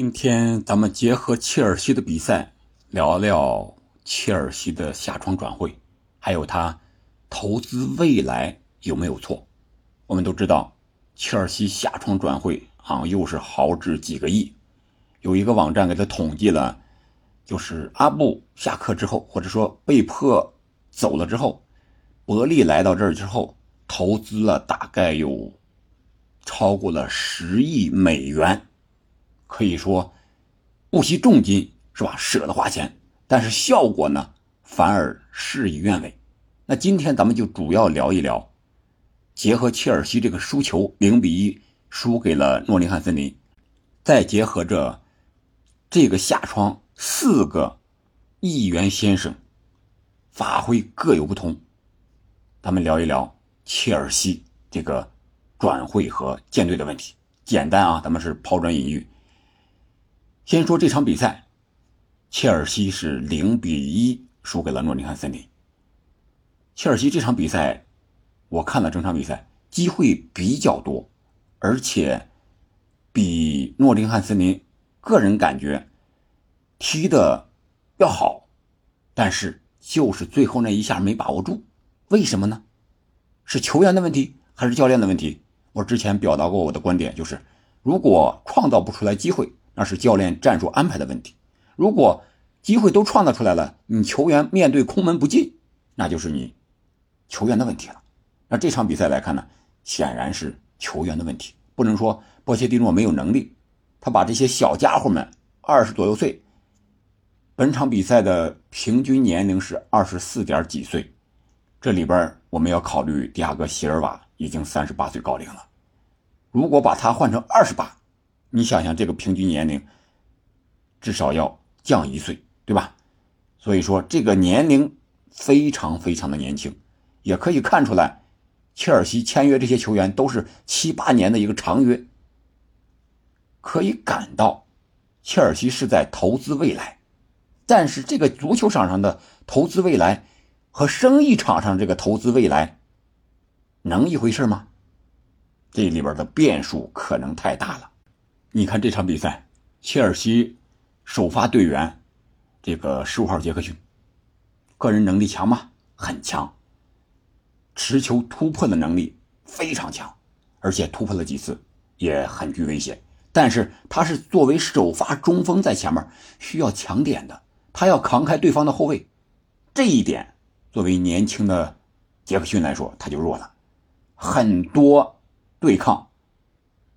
今天咱们结合切尔西的比赛，聊聊切尔西的下窗转会，还有他投资未来有没有错？我们都知道，切尔西下窗转会啊，又是豪掷几个亿。有一个网站给他统计了，就是阿布下课之后，或者说被迫走了之后，伯利来到这儿之后，投资了大概有超过了十亿美元。可以说不惜重金是吧？舍得花钱，但是效果呢反而事与愿违。那今天咱们就主要聊一聊，结合切尔西这个输球零比一输给了诺丁汉森林，再结合着这个下窗四个议员先生发挥各有不同，咱们聊一聊切尔西这个转会和建队的问题。简单啊，咱们是抛砖引玉。先说这场比赛，切尔西是零比一输给了诺丁汉森林。切尔西这场比赛，我看了整场比赛，机会比较多，而且比诺丁汉森林个人感觉踢的要好，但是就是最后那一下没把握住，为什么呢？是球员的问题还是教练的问题？我之前表达过我的观点，就是如果创造不出来机会。那是教练战术安排的问题。如果机会都创造出来了，你球员面对空门不进，那就是你球员的问题了。那这场比赛来看呢，显然是球员的问题，不能说波切蒂诺没有能力。他把这些小家伙们二十左右岁，本场比赛的平均年龄是二十四点几岁，这里边我们要考虑迪亚哥席尔瓦已经三十八岁高龄了，如果把他换成二十八。你想想，这个平均年龄至少要降一岁，对吧？所以说，这个年龄非常非常的年轻，也可以看出来，切尔西签约这些球员都是七八年的一个长约，可以感到切尔西是在投资未来。但是，这个足球场上的投资未来和生意场上这个投资未来能一回事吗？这里边的变数可能太大了。你看这场比赛，切尔西首发队员这个十五号杰克逊，个人能力强吗？很强，持球突破的能力非常强，而且突破了几次也很具危险。但是他是作为首发中锋在前面需要抢点的，他要扛开对方的后卫，这一点作为年轻的杰克逊来说他就弱了，很多对抗。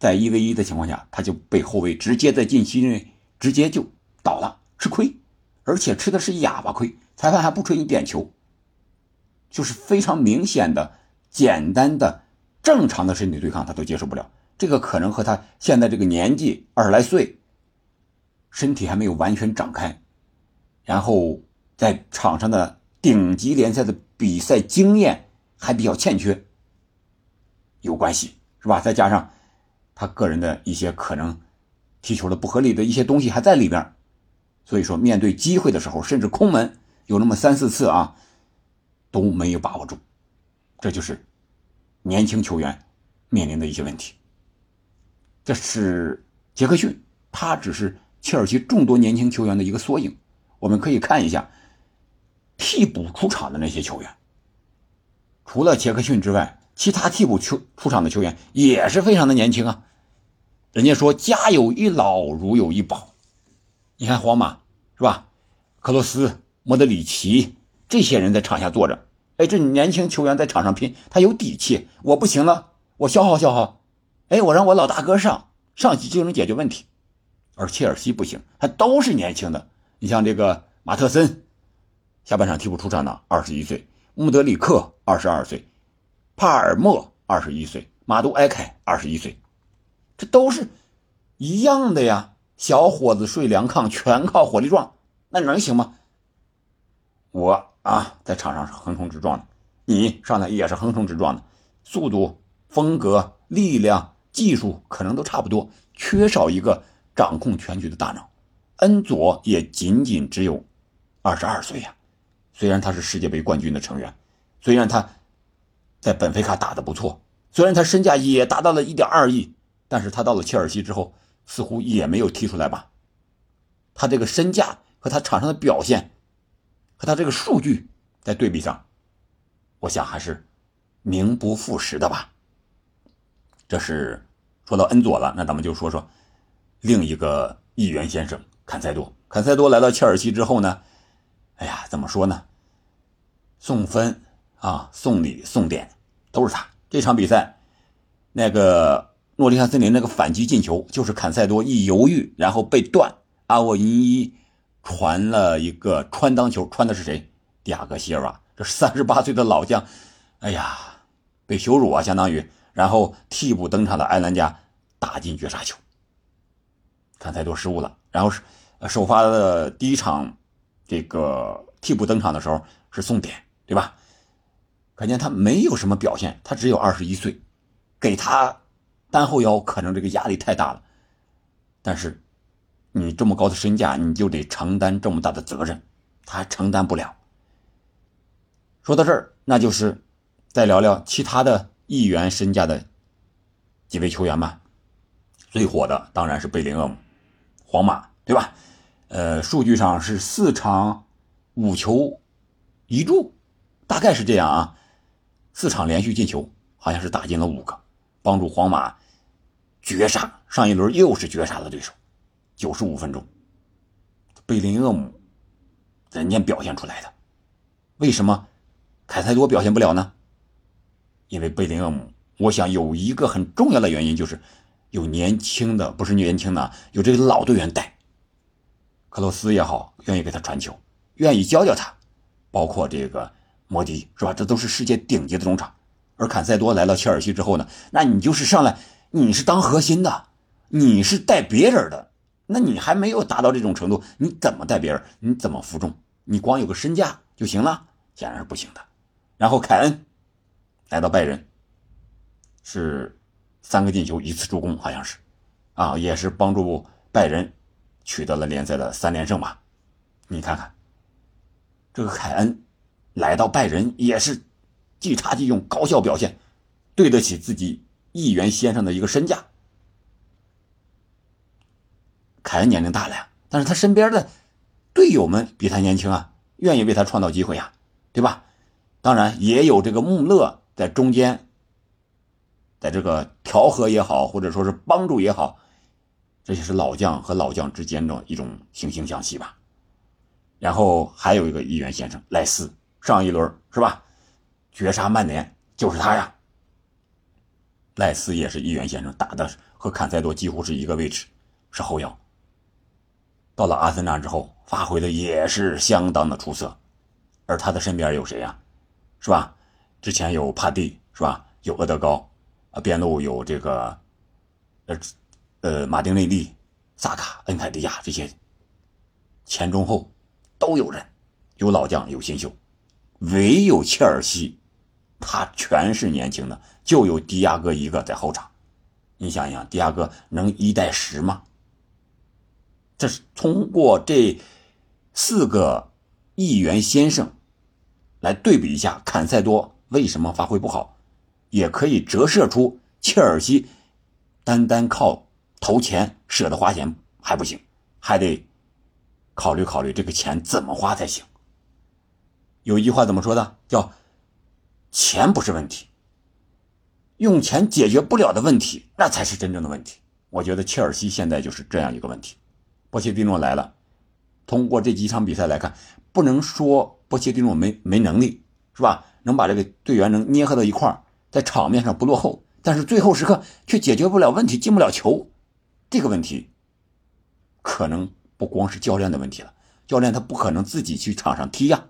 在一 v 一的情况下，他就被后卫直接在禁区内直接就倒了，吃亏，而且吃的是哑巴亏。裁判还不吹你点球，就是非常明显的、简单的、正常的身体对抗，他都接受不了。这个可能和他现在这个年纪二十来岁，身体还没有完全长开，然后在场上的顶级联赛的比赛经验还比较欠缺有关系，是吧？再加上。他个人的一些可能踢球的不合理的一些东西还在里边，所以说面对机会的时候，甚至空门有那么三四次啊都没有把握住，这就是年轻球员面临的一些问题。这是杰克逊，他只是切尔西众多年轻球员的一个缩影。我们可以看一下替补出场的那些球员，除了杰克逊之外。其他替补出出场的球员也是非常的年轻啊，人家说家有一老如有一宝，你看皇马是吧？克罗斯、莫德里奇这些人在场下坐着，哎，这年轻球员在场上拼，他有底气。我不行了，我消耗消耗，哎，我让我老大哥上上去就能解决问题。而切尔西不行，他都是年轻的。你像这个马特森，下半场替补出场的，二十一岁；穆德里克，二十二岁。帕尔默二十一岁，马杜埃凯二十一岁，这都是一样的呀。小伙子睡凉炕，全靠火力壮，那能行吗？我啊，在场上是横冲直撞的，你上来也是横冲直撞的，速度、风格、力量、技术可能都差不多，缺少一个掌控全局的大脑。恩佐也仅仅只有二十二岁呀，虽然他是世界杯冠军的成员，虽然他。在本菲卡打的不错，虽然他身价也达到了一点二亿，但是他到了切尔西之后，似乎也没有踢出来吧？他这个身价和他场上的表现，和他这个数据在对比上，我想还是名不副实的吧。这是说到恩佐了，那咱们就说说另一个议员先生坎塞多。坎塞多来到切尔西之后呢，哎呀，怎么说呢？送分啊，送礼送点都是他。这场比赛，那个诺丁汉森林那个反击进球，就是坎塞多一犹豫，然后被断，阿沃因伊传了一个穿裆球，穿的是谁？迪亚戈希尔瓦，这三十八岁的老将，哎呀，被羞辱啊，相当于。然后替补登场的埃兰加打进绝杀球，坎塞多失误了。然后是首发的第一场，这个替补登场的时候是送点，对吧？可见他没有什么表现，他只有二十一岁，给他单后腰可能这个压力太大了。但是你这么高的身价，你就得承担这么大的责任，他还承担不了。说到这儿，那就是再聊聊其他的。亿元身价的几位球员吧，最火的当然是贝林厄姆，皇马对吧？呃，数据上是四场五球一助，大概是这样啊。四场连续进球，好像是打进了五个，帮助皇马绝杀。上一轮又是绝杀的对手，九十五分钟，贝林厄姆人家表现出来的，为什么凯塞多表现不了呢？因为贝林厄姆，我想有一个很重要的原因就是有年轻的，不是年轻的，有这个老队员带。克罗斯也好，愿意给他传球，愿意教教他，包括这个摩迪，是吧？这都是世界顶级的中场。而坎塞多来到切尔西之后呢，那你就是上来，你是当核心的，你是带别人的，那你还没有达到这种程度，你怎么带别人？你怎么服众？你光有个身价就行了？显然是不行的。然后凯恩。来到拜仁，是三个进球一次助攻，好像是，啊，也是帮助拜仁取得了联赛的三连胜吧？你看看，这个凯恩来到拜仁也是即插即用，高效表现，对得起自己议员先生的一个身价。凯恩年龄大了呀，但是他身边的队友们比他年轻啊，愿意为他创造机会呀，对吧？当然也有这个穆勒。在中间，在这个调和也好，或者说是帮助也好，这些是老将和老将之间的一种惺惺相惜吧。然后还有一个议员先生赖斯，上一轮是吧？绝杀曼联就是他呀。赖斯也是议员先生，打的和坎塞多几乎是一个位置，是后腰。到了阿森纳之后，发挥的也是相当的出色，而他的身边有谁呀？是吧？之前有帕蒂是吧？有厄德高，啊，边路有这个，呃，呃，马丁内利、萨卡、恩凯迪亚这些前中后都有人，有老将有新秀，唯有切尔西，他全是年轻的，就有迪亚哥一个在后场。你想想，迪亚哥能一带十吗？这是通过这四个议员先生来对比一下坎塞多。为什么发挥不好，也可以折射出切尔西单单靠投钱舍得花钱还不行，还得考虑考虑这个钱怎么花才行。有一句话怎么说的？叫“钱不是问题，用钱解决不了的问题，那才是真正的问题。”我觉得切尔西现在就是这样一个问题。波切蒂诺来了，通过这几场比赛来看，不能说波切蒂诺没没能力，是吧？能把这个队员能捏合到一块，在场面上不落后，但是最后时刻却解决不了问题，进不了球，这个问题可能不光是教练的问题了。教练他不可能自己去场上踢呀，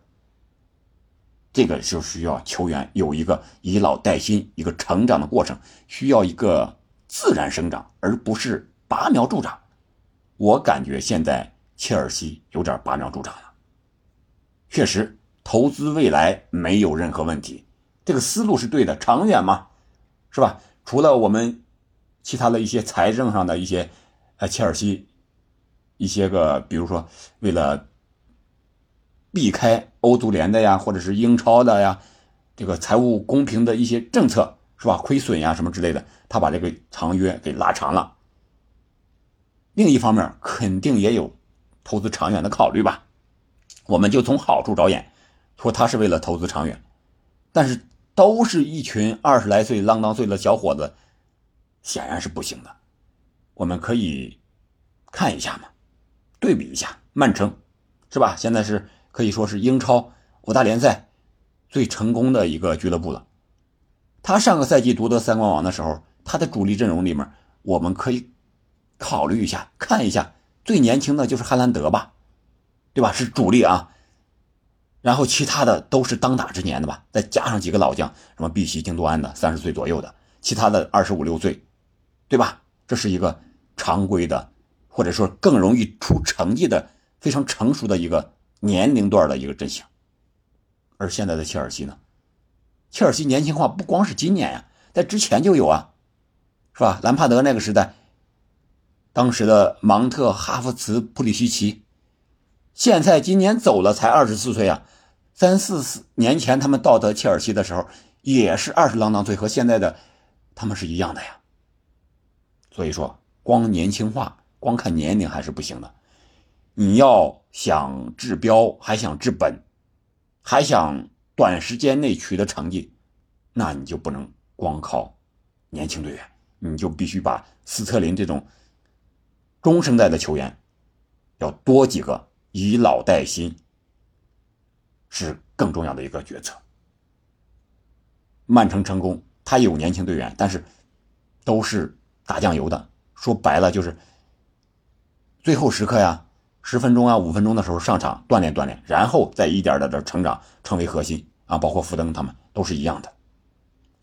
这个就需要球员有一个以老带新、一个成长的过程，需要一个自然生长，而不是拔苗助长。我感觉现在切尔西有点拔苗助长了，确实。投资未来没有任何问题，这个思路是对的，长远嘛，是吧？除了我们其他的一些财政上的一些，呃，切尔西一些个，比如说为了避开欧足联的呀，或者是英超的呀，这个财务公平的一些政策，是吧？亏损呀什么之类的，他把这个长约给拉长了。另一方面，肯定也有投资长远的考虑吧。我们就从好处着眼，说他是为了投资长远，但是都是一群二十来岁、浪当岁的小伙子，显然是不行的。我们可以看一下嘛，对比一下曼城，是吧？现在是可以说是英超五大联赛最成功的一个俱乐部了。他上个赛季夺得三冠王的时候，他的主力阵容里面，我们可以考虑一下，看一下最年轻的就是汉兰德吧，对吧？是主力啊。然后其他的都是当打之年的吧，再加上几个老将，什么碧玺、京多安的，三十岁左右的，其他的二十五六岁，对吧？这是一个。常规的，或者说更容易出成绩的、非常成熟的一个年龄段的一个阵型。而现在的切尔西呢？切尔西年轻化不光是今年呀，在之前就有啊，是吧？兰帕德那个时代，当时的芒特、哈弗茨、普里西奇，现在今年走了才二十四岁啊，三四年前他们到达切尔西的时候也是二十郎当岁，和现在的他们是一样的呀。所以说。光年轻化，光看年龄还是不行的。你要想治标，还想治本，还想短时间内取得成绩，那你就不能光靠年轻队员，你就必须把斯特林这种中生代的球员要多几个，以老带新，是更重要的一个决策。曼城成功，他有年轻队员，但是都是打酱油的。说白了就是，最后时刻呀，十分钟啊，五分钟的时候上场锻炼锻炼，然后再一点点的成长，成为核心啊。包括福登他们都是一样的。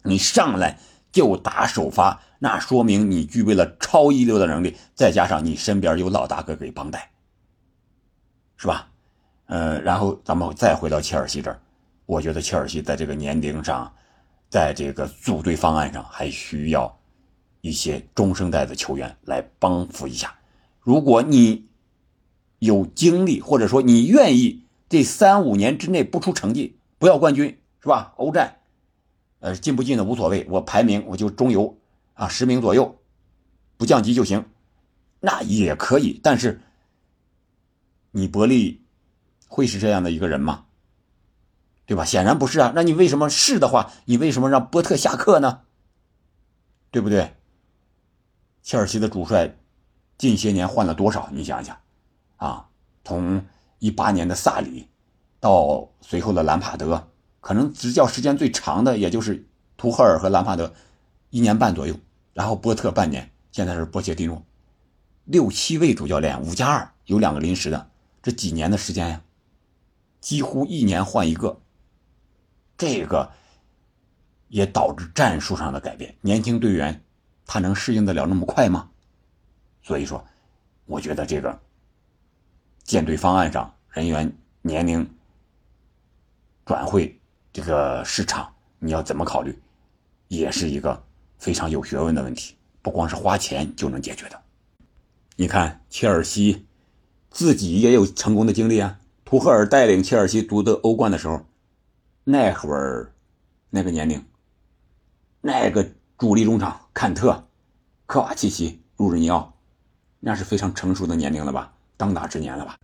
你上来就打首发，那说明你具备了超一流的能力，再加上你身边有老大哥给帮带，是吧？呃，然后咱们再回到切尔西这儿，我觉得切尔西在这个年龄上，在这个组队方案上还需要。一些中生代的球员来帮扶一下。如果你有精力，或者说你愿意，这三五年之内不出成绩，不要冠军，是吧？欧战，呃，进不进的无所谓，我排名我就中游啊，十名左右，不降级就行，那也可以。但是，你伯利会是这样的一个人吗？对吧？显然不是啊。那你为什么是的话，你为什么让波特下课呢？对不对？切尔西的主帅近些年换了多少？你想想，啊，从一八年的萨里到随后的兰帕德，可能执教时间最长的也就是图赫尔和兰帕德一年半左右，然后波特半年，现在是波切蒂诺，六七位主教练，五加二，有两个临时的，这几年的时间呀，几乎一年换一个，这个也导致战术上的改变，年轻队员。他能适应得了那么快吗？所以说，我觉得这个舰队方案上人员年龄转会这个市场，你要怎么考虑，也是一个非常有学问的问题，不光是花钱就能解决的。你看，切尔西自己也有成功的经历啊。图赫尔带领切尔西夺得欧冠的时候，那会儿那个年龄，那个。主力中场坎特、科瓦契奇、入日尼奥，那是非常成熟的年龄了吧？当打之年了吧？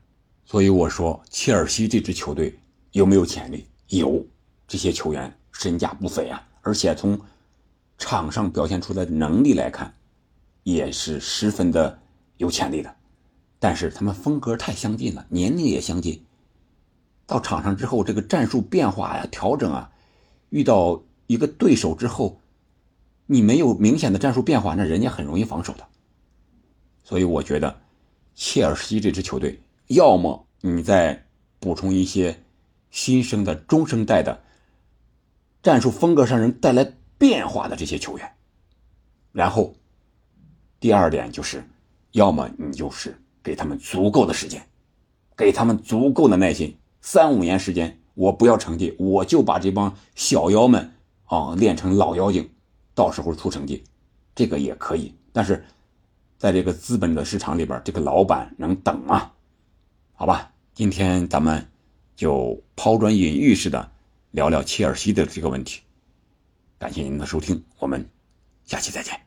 所以我说，切尔西这支球队有没有潜力？有，这些球员身价不菲啊，而且从场上表现出来的能力来看，也是十分的有潜力的。但是他们风格太相近了，年龄也相近，到场上之后，这个战术变化呀、调整啊，遇到一个对手之后。你没有明显的战术变化，那人家很容易防守的。所以我觉得，切尔西这支球队，要么你再补充一些新生的中生代的战术风格上能带来变化的这些球员，然后第二点就是，要么你就是给他们足够的时间，给他们足够的耐心，三五年时间，我不要成绩，我就把这帮小妖们啊练成老妖精。到时候出成绩，这个也可以，但是在这个资本的市场里边，这个老板能等吗？好吧，今天咱们就抛砖引玉似的聊聊切尔西的这个问题。感谢您的收听，我们下期再见。